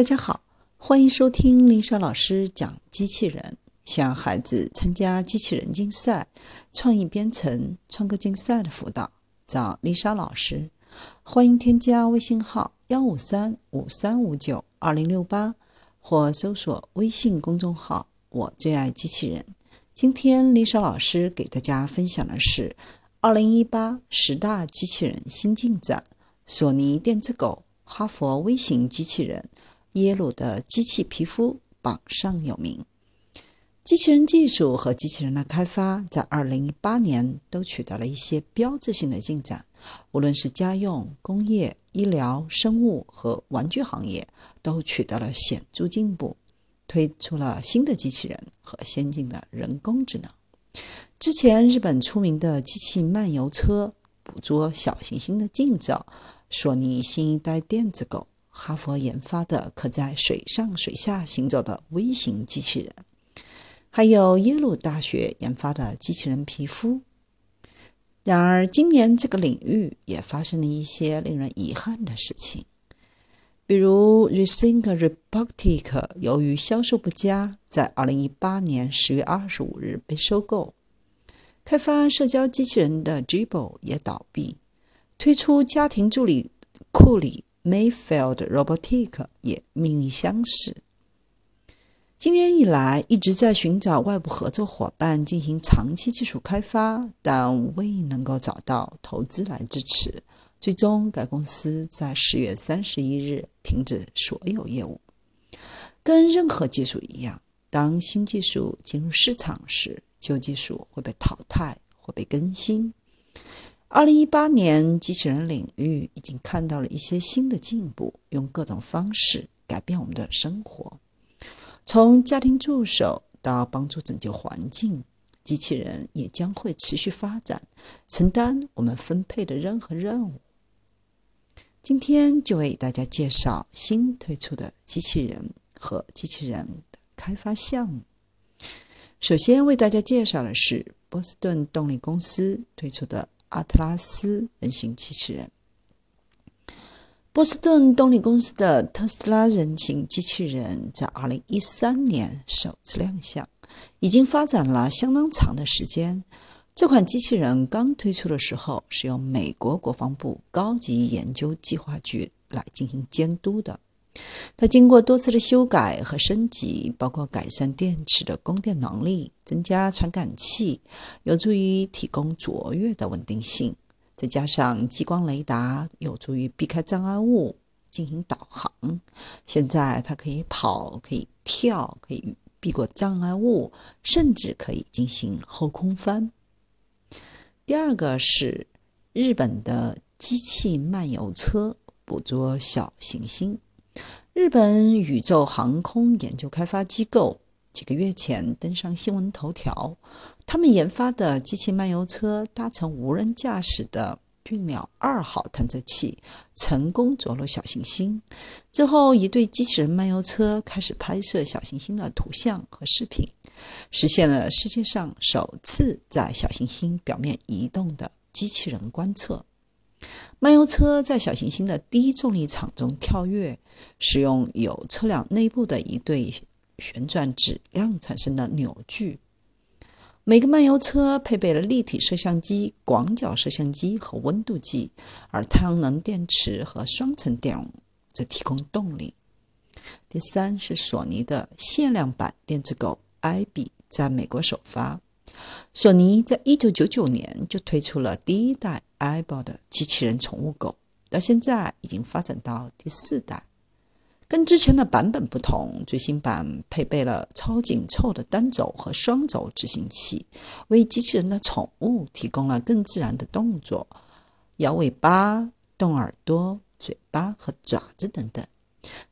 大家好，欢迎收听丽莎老师讲机器人，向孩子参加机器人竞赛、创意编程、创客竞赛的辅导，找丽莎老师。欢迎添加微信号幺五三五三五九二零六八，或搜索微信公众号“我最爱机器人”。今天丽莎老师给大家分享的是二零一八十大机器人新进展：索尼电子狗。哈佛微型机器人，耶鲁的机器皮肤榜上有名。机器人技术和机器人的开发在2018年都取得了一些标志性的进展，无论是家用、工业、医疗、生物和玩具行业，都取得了显著进步，推出了新的机器人和先进的人工智能。之前，日本出名的机器漫游车捕捉小行星的近照。索尼新一代电子狗，哈佛研发的可在水上水下行走的微型机器人，还有耶鲁大学研发的机器人皮肤。然而，今年这个领域也发生了一些令人遗憾的事情，比如 Rethink Robotics 由于销售不佳，在2018年10月25日被收购；开发社交机器人的 Jibo 也倒闭。推出家庭助理库里 Mayfield Robotic 也命运相似。今年以来一直在寻找外部合作伙伴进行长期技术开发，但未能够找到投资来支持。最终，该公司在十月三十一日停止所有业务。跟任何技术一样，当新技术进入市场时，旧技术会被淘汰或被更新。二零一八年，机器人领域已经看到了一些新的进步，用各种方式改变我们的生活。从家庭助手到帮助拯救环境，机器人也将会持续发展，承担我们分配的任何任务。今天就为大家介绍新推出的机器人和机器人的开发项目。首先为大家介绍的是波士顿动力公司推出的。阿特拉斯人形机器人，波士顿动力公司的特斯拉人形机器人在二零一三年首次亮相，已经发展了相当长的时间。这款机器人刚推出的时候，是由美国国防部高级研究计划局来进行监督的。它经过多次的修改和升级，包括改善电池的供电能力、增加传感器，有助于提供卓越的稳定性；再加上激光雷达，有助于避开障碍物进行导航。现在它可以跑，可以跳，可以避过障碍物，甚至可以进行后空翻。第二个是日本的机器漫游车，捕捉小行星。日本宇宙航空研究开发机构几个月前登上新闻头条，他们研发的机器漫游车搭乘无人驾驶的俊鸟二号探测器，成功着陆小行星。之后，一对机器人漫游车开始拍摄小行星的图像和视频，实现了世界上首次在小行星表面移动的机器人观测。漫游车在小行星的低重力场中跳跃，使用有车辆内部的一对旋转质量产生的扭矩。每个漫游车配备了立体摄像机、广角摄像机和温度计，而太阳能电池和双层电容则提供动力。第三是索尼的限量版电子狗艾比在美国首发。索尼在一九九九年就推出了第一代 iBot 的机器人宠物狗，到现在已经发展到第四代。跟之前的版本不同，最新版配备了超紧凑的单轴和双轴执行器，为机器人的宠物提供了更自然的动作，摇尾巴、动耳朵、嘴巴和爪子等等。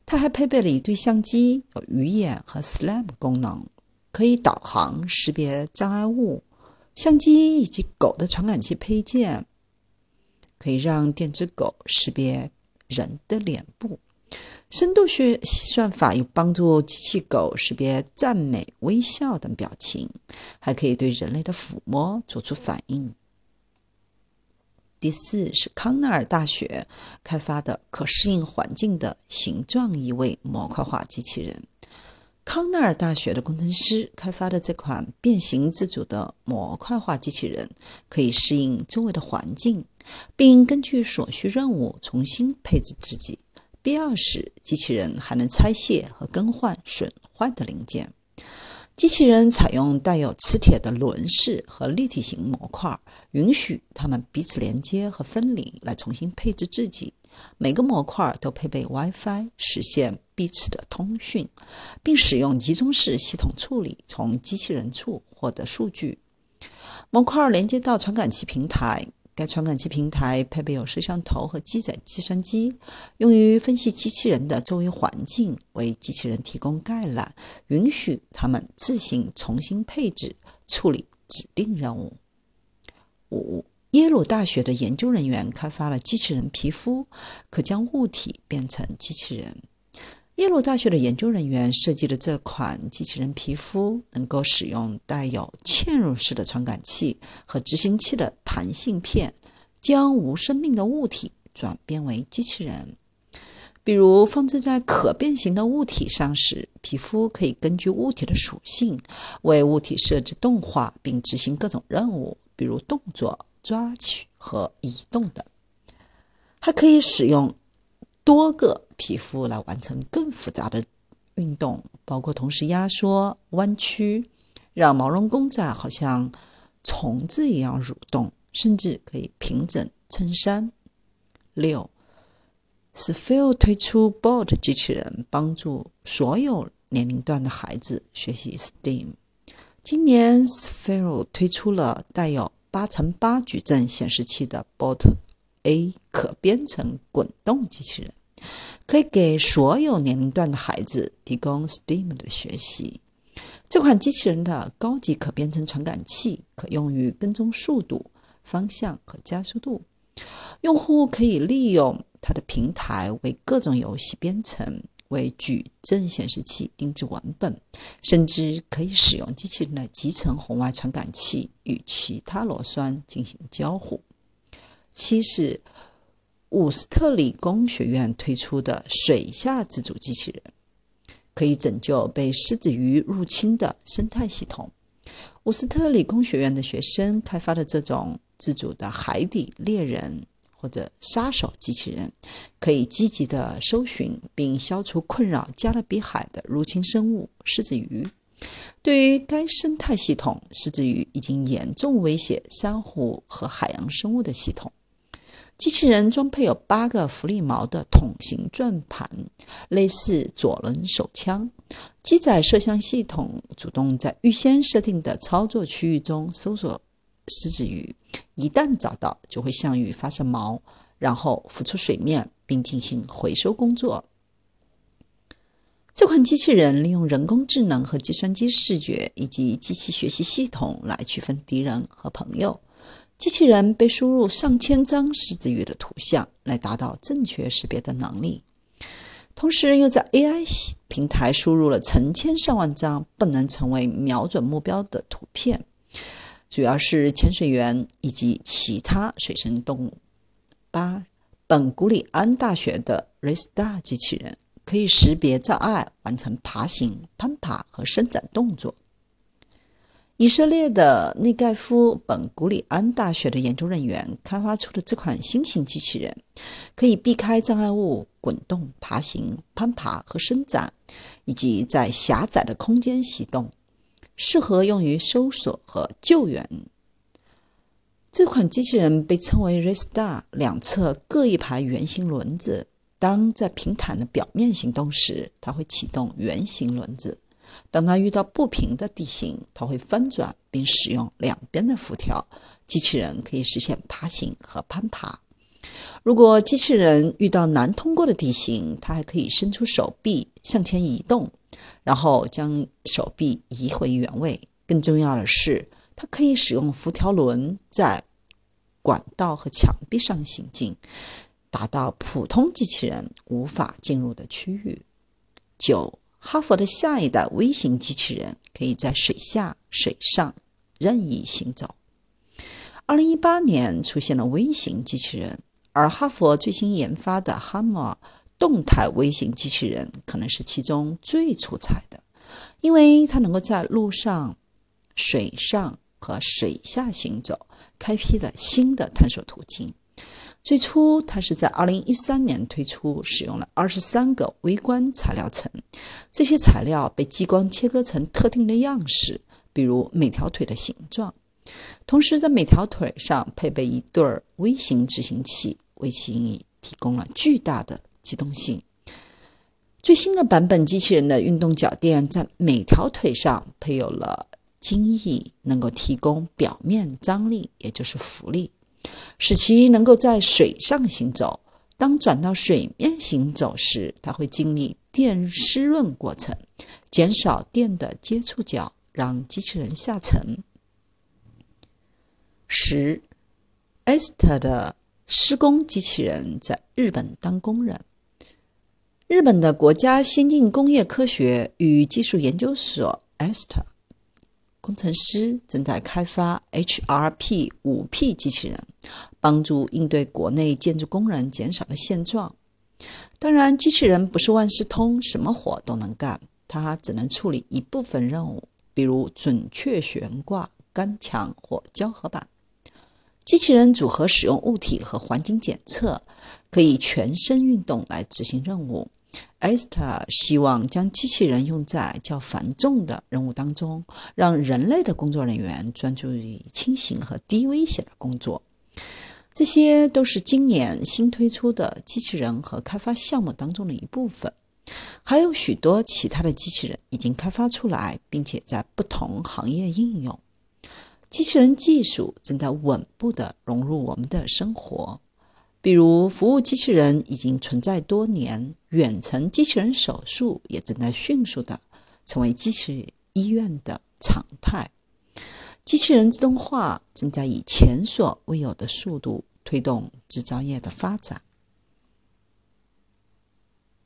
它还配备了一对相机，有鱼眼和 SLAM 功能。可以导航、识别障碍物，相机以及狗的传感器配件，可以让电子狗识别人的脸部。深度学算法有帮助机器狗识别赞美、微笑等表情，还可以对人类的抚摸做出反应。第四是康奈尔大学开发的可适应环境的形状移位模块化机器人。康奈尔大学的工程师开发的这款变形自主的模块化机器人，可以适应周围的环境，并根据所需任务重新配置自己。必要时，机器人还能拆卸和更换损坏的零件。机器人采用带有磁铁的轮式和立体型模块，允许它们彼此连接和分离，来重新配置自己。每个模块都配备 WiFi，实现彼此的通讯，并使用集中式系统处理，从机器人处获得数据。模块连接到传感器平台。该传感器平台配备有摄像头和机载计算机，用于分析机器人的周围环境，为机器人提供概览，允许它们自行重新配置、处理指定任务。五，耶鲁大学的研究人员开发了机器人皮肤，可将物体变成机器人。耶鲁大学的研究人员设计的这款机器人皮肤，能够使用带有嵌入式的传感器和执行器的弹性片，将无生命的物体转变为机器人。比如放置在可变形的物体上时，皮肤可以根据物体的属性为物体设置动画，并执行各种任务，比如动作、抓取和移动的。还可以使用。多个皮肤来完成更复杂的运动，包括同时压缩、弯曲，让毛绒公仔好像虫子一样蠕动，甚至可以平整衬衫。六 s p h e r e 推出 Bot 机器人，帮助所有年龄段的孩子学习 STEAM。今年 s p h e r e 推出了带有八乘八矩阵显示器的 Bot A 可编程滚动机器人。可以给所有年龄段的孩子提供 STEAM 的学习。这款机器人的高级可编程传感器可用于跟踪速度、方向和加速度。用户可以利用它的平台为各种游戏编程，为矩阵显示器定制文本，甚至可以使用机器人的集成红外传感器与其他螺栓进行交互。七是。伍斯特理工学院推出的水下自主机器人，可以拯救被狮子鱼入侵的生态系统。伍斯特理工学院的学生开发的这种自主的海底猎人或者杀手机器人，可以积极地搜寻并消除困扰加勒比海的入侵生物狮子鱼。对于该生态系统，狮子鱼已经严重威胁珊瑚和海洋生物的系统。机器人装配有八个浮力锚的筒形转盘，类似左轮手枪。机载摄像系统主动在预先设定的操作区域中搜索狮子鱼，一旦找到，就会向鱼发射锚，然后浮出水面并进行回收工作。这款机器人利用人工智能和计算机视觉以及机器学习系统来区分敌人和朋友。机器人被输入上千张狮子鱼的图像，来达到正确识别的能力。同时，又在 AI 平台输入了成千上万张不能成为瞄准目标的图片，主要是潜水员以及其他水生动物。八，本古里安大学的 Rista 机器人可以识别障碍，完成爬行、攀爬和伸展动作。以色列的内盖夫本古里安大学的研究人员开发出的这款新型机器人，可以避开障碍物、滚动、爬行、攀爬和伸展，以及在狭窄的空间行动，适合用于搜索和救援。这款机器人被称为 Restar，两侧各一排圆形轮子。当在平坦的表面行动时，它会启动圆形轮子。当它遇到不平的地形，它会翻转并使用两边的辐条。机器人可以实现爬行和攀爬。如果机器人遇到难通过的地形，它还可以伸出手臂向前移动，然后将手臂移回原位。更重要的是，它可以使用辐条轮在管道和墙壁上行进，达到普通机器人无法进入的区域。九。哈佛的下一代微型机器人可以在水下、水上任意行走。二零一八年出现了微型机器人，而哈佛最新研发的哈默动态微型机器人可能是其中最出彩的，因为它能够在路上、水上和水下行走，开辟了新的探索途径。最初，它是在2013年推出，使用了23个微观材料层，这些材料被激光切割成特定的样式，比如每条腿的形状。同时，在每条腿上配备一对微型执行器，为其提供了巨大的。机动性。最新的版本机器人的运动脚垫在每条腿上配有了精翼，能够提供表面张力，也就是浮力，使其能够在水上行走。当转到水面行走时，它会经历电湿润过程，减少电的接触角，让机器人下沉。十，Esther 的施工机器人在日本当工人。日本的国家先进工业科学与技术研究所 Esther 工程师正在开发 HRP 五 P 机器人，帮助应对国内建筑工人减少的现状。当然，机器人不是万事通，什么活都能干，它只能处理一部分任务，比如准确悬挂干墙或胶合板。机器人组合使用物体和环境检测，可以全身运动来执行任务。e s t a 希望将机器人用在较繁重的任务当中，让人类的工作人员专注于轻型和低危险的工作。这些都是今年新推出的机器人和开发项目当中的一部分。还有许多其他的机器人已经开发出来，并且在不同行业应用。机器人技术正在稳步地融入我们的生活。比如，服务机器人已经存在多年，远程机器人手术也正在迅速的成为机器医院的常态。机器人自动化正在以前所未有的速度推动制造业的发展。